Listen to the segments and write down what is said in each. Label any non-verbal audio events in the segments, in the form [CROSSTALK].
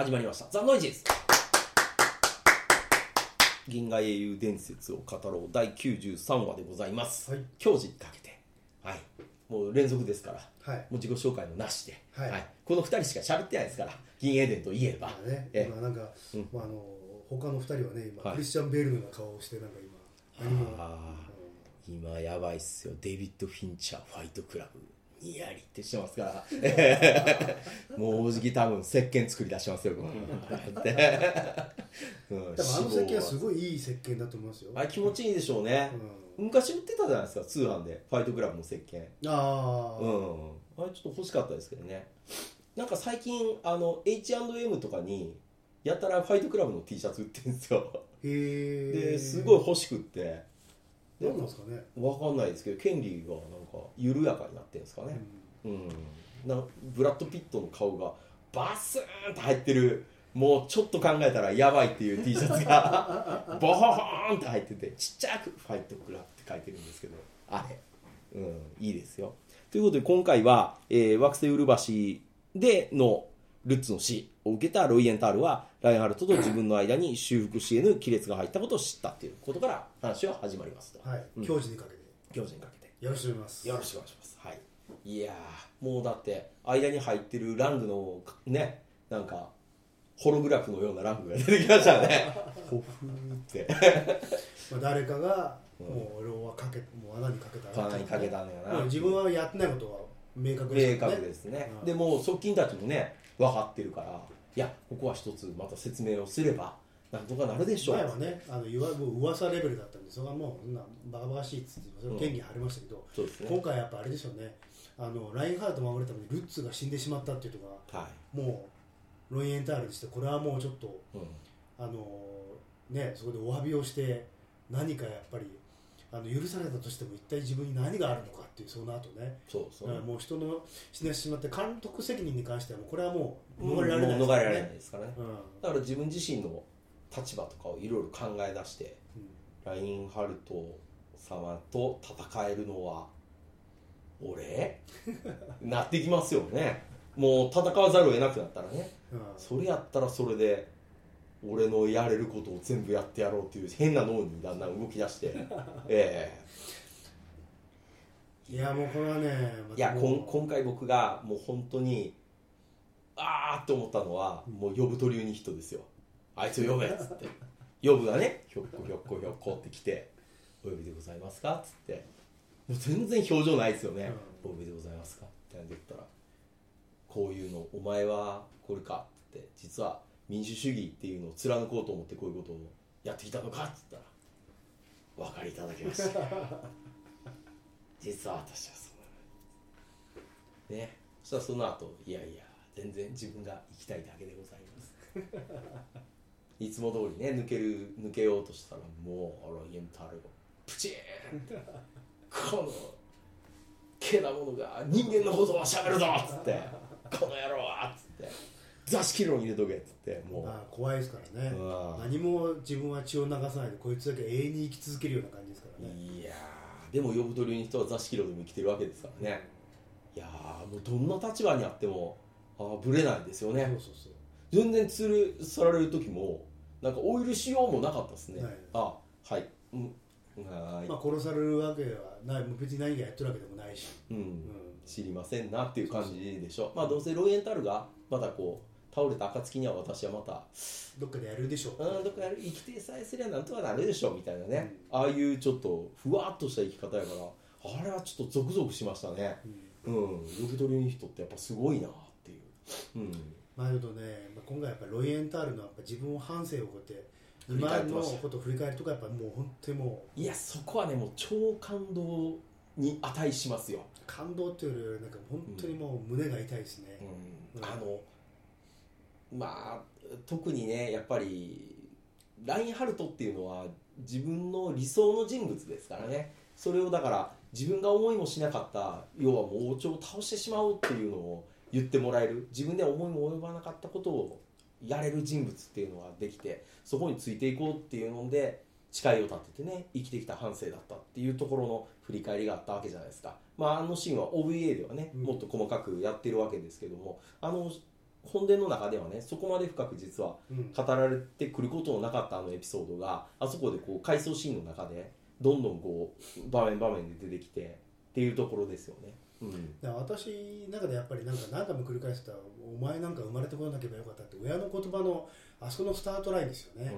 始まりました。ザ・ノイジーズ銀河英雄伝説を語ろう第93話でございます、はい。矜持にかけて。はい。もう連続ですから。はい。もう自己紹介もなしで、はい。この2人しか喋ってないですから。銀英伝といえば、まあね、え今なんか、うん。まあ、あの他の二人はね今、はい。クリスチャン・ベールのような顔をしてなんか今何も。あー今やばいっすよ。デビッド・フィンチャーファイトクラブにやりってしてますから。[LAUGHS] もうおじき多分石鹸作り出しますよ、って、[LAUGHS] うん。でもあの石鹸はすいごいいい石鹸だと思いますよ、あれ気持ちいいでしょうね、う昔売ってたじゃないですか通販で。ファイトクラブの石鹸。ん、ああ、うん。あれちょっと欲しかったですけどね。なんか最近あの H&M とかにやたらファイトクラブの T シャツ売ってるんですよ。へえですごい欲しくって。何なんですかね、わかんないですけど権利がなんか緩やかになってるんですかね。うん、なブラッド・ピットの顔がバスーンと入ってるもうちょっと考えたらやばいっていう T シャツが [LAUGHS] ボホーンって入っててちっちゃく「ファイトクラブ」って書いてるんですけどあれ、うん、いいですよ。ということで今回は、えー惑星ウルバシでのルッツの死を受けたロイエンタールはラインハルトと自分の間に修復し得ぬ亀裂が入ったことを知ったっていうことから話は始まりますと、はい、うん教授にかけて行事にかけてよろしくお願いしますよろしくお願いします。はい。いやー、もうだって、間に入ってるラングの、ね、なんか、ホログラフのようなラングが出てきましたね。ほふーって。[LAUGHS] まあ、誰かがうんもう俺はかけもう穴にかけたら穴にかけたのよな。まあ自分はやってないことは明確明ですよね確ですね。うんでもう側近たちもね、分かってるから、いや、ここは一つまた説明をすれば、なんとかなるでしょう。前はねあのいわもう噂レベルだったんでそれはもうそんなバカバカしいっつってそれ権利張りましたけど、そうですね。今回やっぱあれでしょうねあのラインハルトを守るためにルッツが死んでしまったっていうのがはもうロイエンタールにしてこれはもうちょっとい。うん。あのねそこでお詫びをして何かやっぱりあの許されたとしても一体自分に何があるのかっていうその後ね。そうそう。もう人の死んでしまって監督責任に関してはもうこれはもう逃れられない逃れられないねですからね。うん。だから自分自身の立場とかをいろいろ考え出して、ラインハルト様と戦えるのは俺？なってきますよね。もう戦わざるを得なくなったらね。うん。それやったらそれで俺のやれることを全部やってやろうっていう変な脳にだんだん動き出して。[LAUGHS] えいやもうこれはねえいやこん今回僕がもう本当にあーって思ったのはもう呼ぶ鳥ユニヒットですよ。あいつを呼べっつって。[LAUGHS] 呼ぶがねひょっこひょっこひょっこって来て「お呼びでございますか?」っつって。もう全然表情ないですよね「お呼びでございますか?」って言ったら「こういうのお前はこれか」って実は民主主義っていうのを貫こうと思ってこういうことをやってきたのかっつったら「お分かりいただきました」実は私はそうね。そしたらその後いやいや全然自分が行きたいだけでございます。いつも通りね抜ける抜けようとしたらもうロイエンタールがプチーンって。このけなものが人間のことをしゃべるぞっつってこの野郎はっつって座敷炉に入れとけっつってもう。まあ怖いですからね。何も自分は血を流さないでこいつだけ永遠に生き続けるような感じですからね。いやーでも呼ぶ鳥の人は座敷炉でも生きてるわけですからね。いやーもうどんな立場にあってもあーぶれないですよね。そうそうそう。全然連れ去られる時もなんかオイルしようもなかったですね、はい。あはい。うん。はーい、まあ殺されるわけはない。別に何がやってるわけでもないし、うん。うん。知りませんなっていう感じでしょ。まあどうせロイエンタルがまだこう倒れた暁には私はまたどっかでやるでしょう。うんどっかやる生きてさえすりゃなんとかなるでしょみたいなね、ああいうちょっとふわっとした生き方やからあれはちょっとゾクゾクしましたね。うん。うん。呼び取りの人ってやっぱすごいなっていう。うん。まあ、だけどね、まあ、今回やっぱロイエンタールのやっぱ自分を反省をこうやって今のことを振り返るとかやっぱもう本当にもいやそこはねもう超感動に値しますよ、う感動っていうよりなんか本当にもう胸が痛いですね、うん。あのまあ特にねやっぱりラインハルトっていうのは自分の理想の人物ですからね。それをだから自分が思いもしなかった要はもう王朝を倒してしまおうっていうのを言ってもらえる。自分では思いも及ばなかったことをやれる人物っていうのができてそこについていこうっていうので誓いを立ててね生きてきた半生だったっていうところの振り返りがあったわけじゃないですか、まあ、あのシーンは OVA ではねうん。もっと細かくやってるわけですけどもあの本殿の中ではねそこまで深く実はうん。語られてくることのなかったあのエピソードがあそこでこう回想シーンの中でどんどんこう場面場面で出てきてっていうところですよね。うん。だから私の中でやっぱりなんか何回も繰り返したお前なんか生まれてこなければよかったって親の言葉のあそこのスタートラインですよね、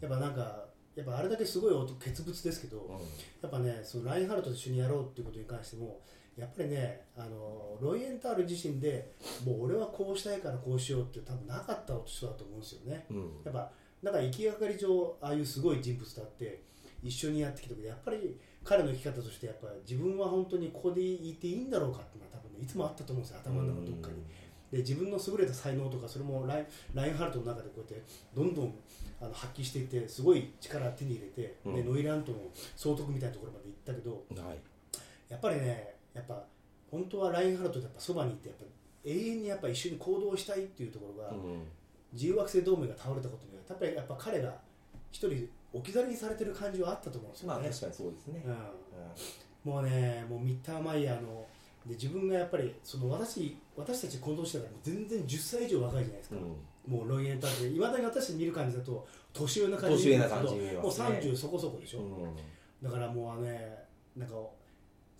やっぱなんかやっぱあれだけすごい音傑物ですけど、うん。やっぱねそのラインハルトと一緒にやろうっていうことに関してもやっぱりねあのロイエンタール自身でもう俺はこうしたいからこうしようって多分なかった人だと思うんですよね。うん。やっぱなんか行きがかり上ああいうすごい人物だって一緒にやってきたけどやっぱり彼の生き方としてやっぱり自分は本当にここでいていいんだろうかっていうのは多分ねいつもあったと思うんですよ頭の中のどっかに。で自分の優れた才能とかそれもラインラインハルトの中でこうやってどんどんあの発揮していってすごい力を手に入れて、うん。でノイラントの総督みたいなところまで行ったけどうんはい。やっぱりねやっぱ本当はラインハルトでやっぱそばにいてやっぱ永遠にやっぱ一緒に行動したいっていうところが、うん自由惑星同盟が倒れたことによってやっぱりやっぱ彼が一人置き去りにされてる感じはあったと思うんですよね。まあ確かにそうですね。うん。もうね、もうミッターマイヤーので自分がやっぱりその私私たち混同してたから全然10歳以上若いじゃないですか、うん。もうロイエンターっていまだに私見る感じだと年上な感じ年上な感じに見えに見えますけどもうますね30そこそこでしょ、うん。だからもうねなんか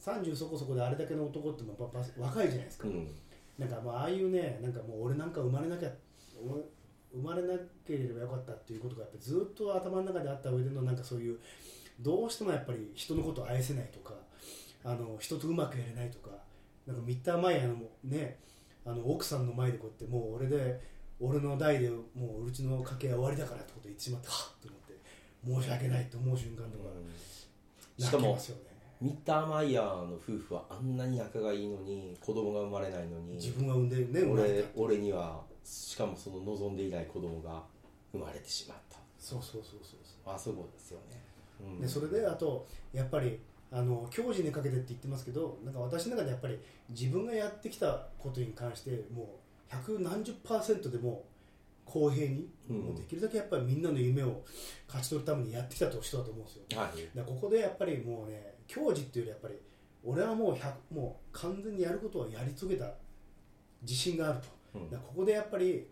30そこそこであれだけの男ってもうばば若いじゃないですか、うん。なんかまあああいうねなんかもう俺なんか生まれなきゃお生まれなければよかったっていうことがやっぱりずっと頭の中であった上でのなんかそういうどうしてもやっぱり人のことを愛せないとかあの人とうまくやれないとかなんかミッターマイヤーのねあの奥さんの前でこうやってもう俺で俺の代でもううちの家系は終わりだからってこと言ってしまってはっと思って申し訳ないと思う瞬間とかしかも泣けますよねミッターマイヤーの夫婦はあんなに仲がいいのに子供が生まれないのに自分が産んでね生まれ俺た。俺にはしかもその望んでいない子供が生まれてしまった。そうそうそうそうそう。あそこですよね、うん。でそれであとやっぱりあの教示にかけてって言ってますけどなんか私の中でやっぱり自分がやってきたことに関してもう百何十パーセントでも公平に、うん。もうできるだけやっぱりみんなの夢を勝ち取るためにやってきた人だと思うんですよ。はい。ここでやっぱりもうね教示っていうよりやっぱり俺はもう100もう完全にやることはやり遂げた自信があると。うん。ここでやっぱり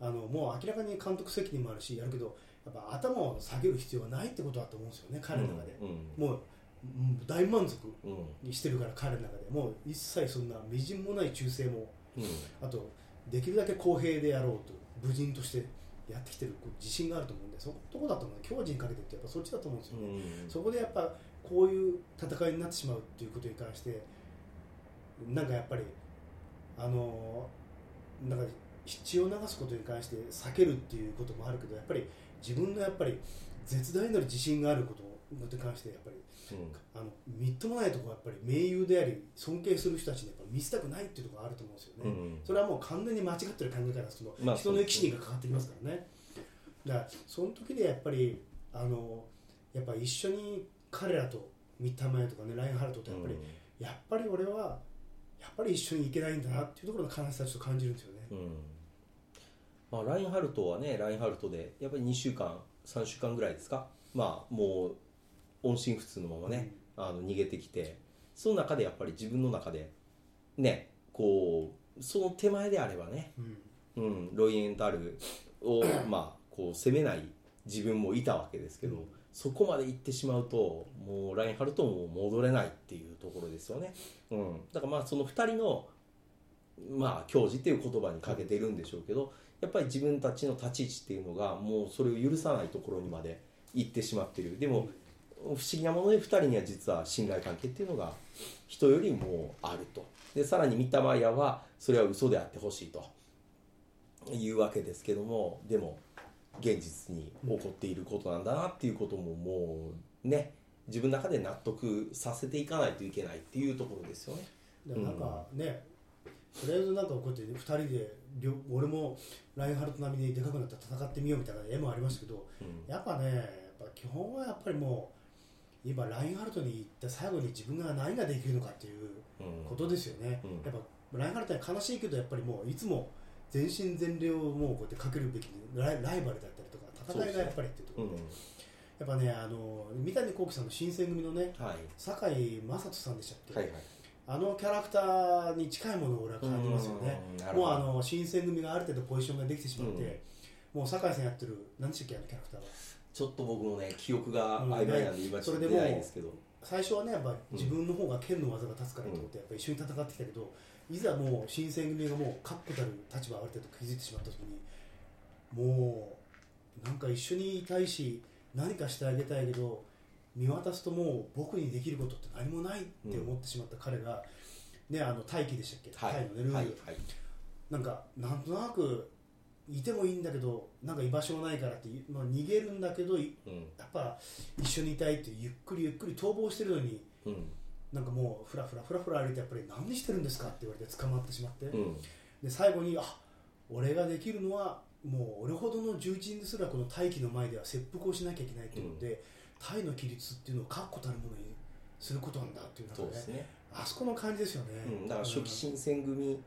あのもう明らかに監督責任もあるしやるけどやっぱ頭を下げる必要はないってことだと思うんですよね彼の中で、うんもううん大満足うん。にしてるから彼の中で。もう一切そんなみじんもない忠誠も。うん。あとできるだけ公平でやろうと武人としてやってきてる自信があると思うんでそことこだと思う？強靭にかけてってやっぱそっちだと思うんですよね、うん。そこでやっぱこういう戦いになってしまうっていうことに関してなんかやっぱりあのなんか血を流すことに関して避けるっていうこともあるけどやっぱり自分のやっぱり絶大なる自信があることに関してやっぱりあのみっともないところはやっぱり盟友であり尊敬する人たちにやっぱ見せたくないっていうところがあると思うんですよね、うんそれはもう完全に間違ってる考え方その、まあ人の生き死にがかかってきますからね。だからその時でやっぱりあのやっぱ一緒に彼らとミッターマとかねラインハルトとやっぱり、やっぱり俺はやっぱり一緒に行けないんだなっていうところの悲しさをちょっと感じるんですよね、うん。まあ、ラインハルトはねラインハルトでやっぱり2週間3週間ぐらいですか？まあもう音信不通のままね、あの逃げてきてその中でやっぱり自分の中でねこうその手前であればね、うん。うん、ロイエンタルを [COUGHS] まあこう責めない自分もいたわけですけど、そこまで行ってしまうともうラインハルトも戻れないっていうところですよね、うん、だからまあその2人のまあ教授っていう言葉にかけてるんでしょうけどやっぱり自分たちの立ち位置っていうのがもうそれを許さないところにまで行ってしまっている。でも不思議なもので2人には実は信頼関係っていうのが人よりもあるとでさらにミッターマイヤーはそれは嘘であってほしいというわけですけどもでも現実に起こっていることなんだなっていうことももうね自分の中で納得させていかないといけないっていうところですよね。でなんかね、とりあえずなんかこうやって2人で両俺もラインハルト並みにでかくなって戦ってみようみたいな絵もありましたけどうんやっぱねやっぱ基本はやっぱりもう今ラインハルトに行った最後に自分が何ができるのかっていううん。ことですよね、うん。やっぱラインハルトは悲しいけどやっぱりもういつも全身全霊をもうこうやってかけるべきライライバルだったりとか戦いがやっぱりっていうとこうんろで、やっぱねあの三谷幸喜さんの新選組のねはい。堺雅人さんでしたっけ、はいはい。あのキャラクターに近いものを俺は感じますよね。うもうあの新選組がある程度ポジションができてしまって、もう酒井さんやってる何でしたっけあのキャラクターは？ちょっと僕もね記憶がうん。曖昧なんで今ちょっと出ないですけど、最初はねやっぱ自分の方が剣の技が立つからと思ってやっぱ一緒に戦ってきたけど、いざもう新選組がもう確固たる立場をある程度築いてしまった時にもうなんか一緒にいたいし何かしてあげたいけど見渡すともう僕にできることって何もないって思ってしまった彼が、ねあの大気でしたっけ、はい。タイのねルール、はい。はい。なんかなんとなくいてもいいんだけどなんか居場所がないからって、まあ、逃げるんだけどいうん。やっぱ一緒にいたいってゆっくりゆっくり逃亡してるのにうん。なんかもうふらふらふらふら歩いてやっぱり何してるんですかって言われて捕まってしまって、うん。で最後にあ俺ができるのはもう俺ほどの重鎮ですらこの大気の前では切腹をしなきゃいけないというので、タイの規律っていうのを確固たるものにすることなんだっていうね、あそこの感じですよね、うん、だから初期新選組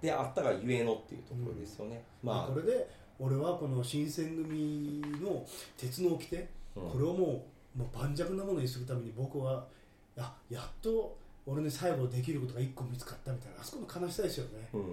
であったがゆえのっていうところですよね、まあ。これで俺はこの新選組の鉄の掟、うん。これをもうもう盤石なものにするために僕はややっと俺に最後できることが一個見つかったみたいなあそこの悲しさですよね、うん。うん。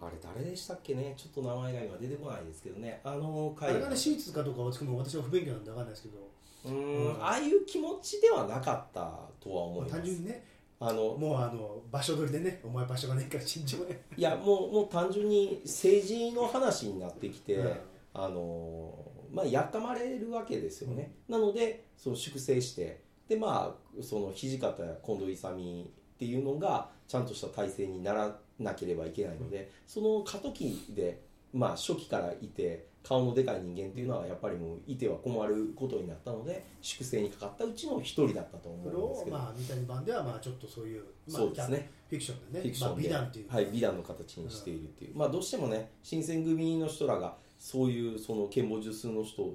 あれ誰でしたっけね？ちょっと名前が今出てこないですけどね。あのあ回れがねシーツかどうかは私も私は不勉強なんで分かんないですけど、うーん。うん。ああいう気持ちではなかったとは思います。単純にねあのもうあの場所取りでねお前場所がねえから死んじまえ。いやもうもう単純に政治の話になってきて、うん。あのまあやっかまれるわけですよね、なのでその粛清してでまあその土方や近藤勇っていうのがちゃんとした体制にならなければいけないので、その過渡期でまあ初期からいて顔のでかい人間っていうのはやっぱりもういては困ることになったので粛清にかかったうちの一人だったと思うんですけど、まあ三谷版ではまあちょっとそういう、まあ、そうですね。フィクションでね。フィクションで、まあ、美談っていうか、はい、美談の形にしているっていう、まあどうしてもね新選組の人らがそういうその剣謀術の人っ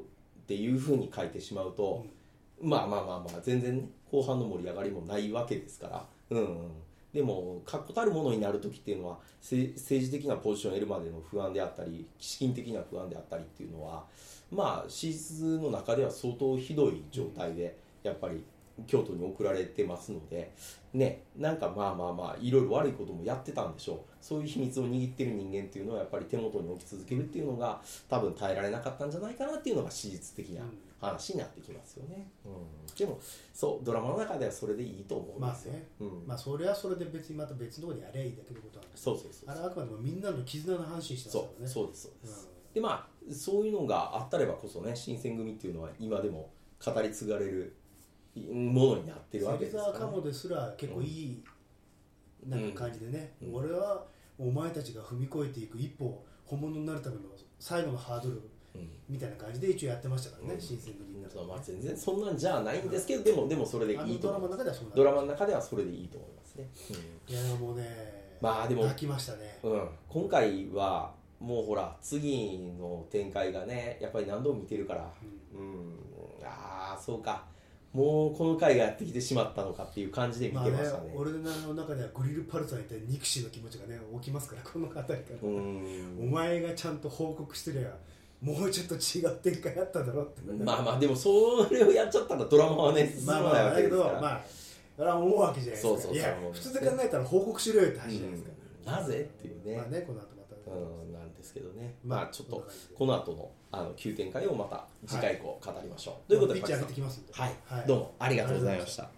ていうふうに書いてしまうと、まあまあまあまあ全然ね後半の盛り上がりもないわけですから。うん、うん、でも確固たるものになる時っていうのは政治的なポジションを得るまでの不安であったり資金的な不安であったりっていうのはまあ史実の中では相当ひどい状態でやっぱり京都に送られてますのでねなんかまあまあまあいろいろ悪いこともやってたんでしょう。そういう秘密を握ってる人間っていうのはやっぱり手元に置き続けるっていうのが多分耐えられなかったんじゃないかなっていうのが史実的な話になってきますよね、うん、でもそうドラマの中ではそれでいいと思うんですよ、まあね。うん。まあそれはそれで別にまた別のところでやりゃいいだけのことなんですそうそうそうあれはあくまでもみんなの絆の話してますね。そうですそうです、うんでまあそういうのがあったればこそね新選組っていうのは今でも語り継がれるものになってるわけですか？ら、芹沢鴨ですら結構いいなんか感じでね、うん。俺はお前たちが踏み越えていく一歩本物になるための最後のハードルうん。みたいな感じで一応やってましたからね、うん。新選組の中でそうまあ、全然そんなんじゃないんですけどでもでもそれでいあいと思います。のドラマの中ではそんなドラマの中ではそれでいいと思いますね、いやもうねまあでも泣きましたね。うん。今回はもうほら次の展開がねやっぱり何度も見てるから。うん。ああそうかもうこの回がやってきてしまったのかっていう感じで見まあねてましたね,、俺の中ではグリルパルザーに対憎しの気持ちがね起きますからこの辺りから、うん。お前がちゃんと報告してりゃもうちょっと違う展開あっただろって。まあまあでもそれをやっちゃったらドラマはね進まないまあまあだけわけですから、どまあそれは思うわけじゃないですか。そうそうそう。いや普通で考えたら報告しろよって話じゃないですか、うん。なぜっていうね,、まあねこの後また、うんですけどね、まあまあちょっとこの後のあの急展開をまた次回以降語りましょう、ということでピッチ上げてきますんで。はい、はい。どうもありがとうございました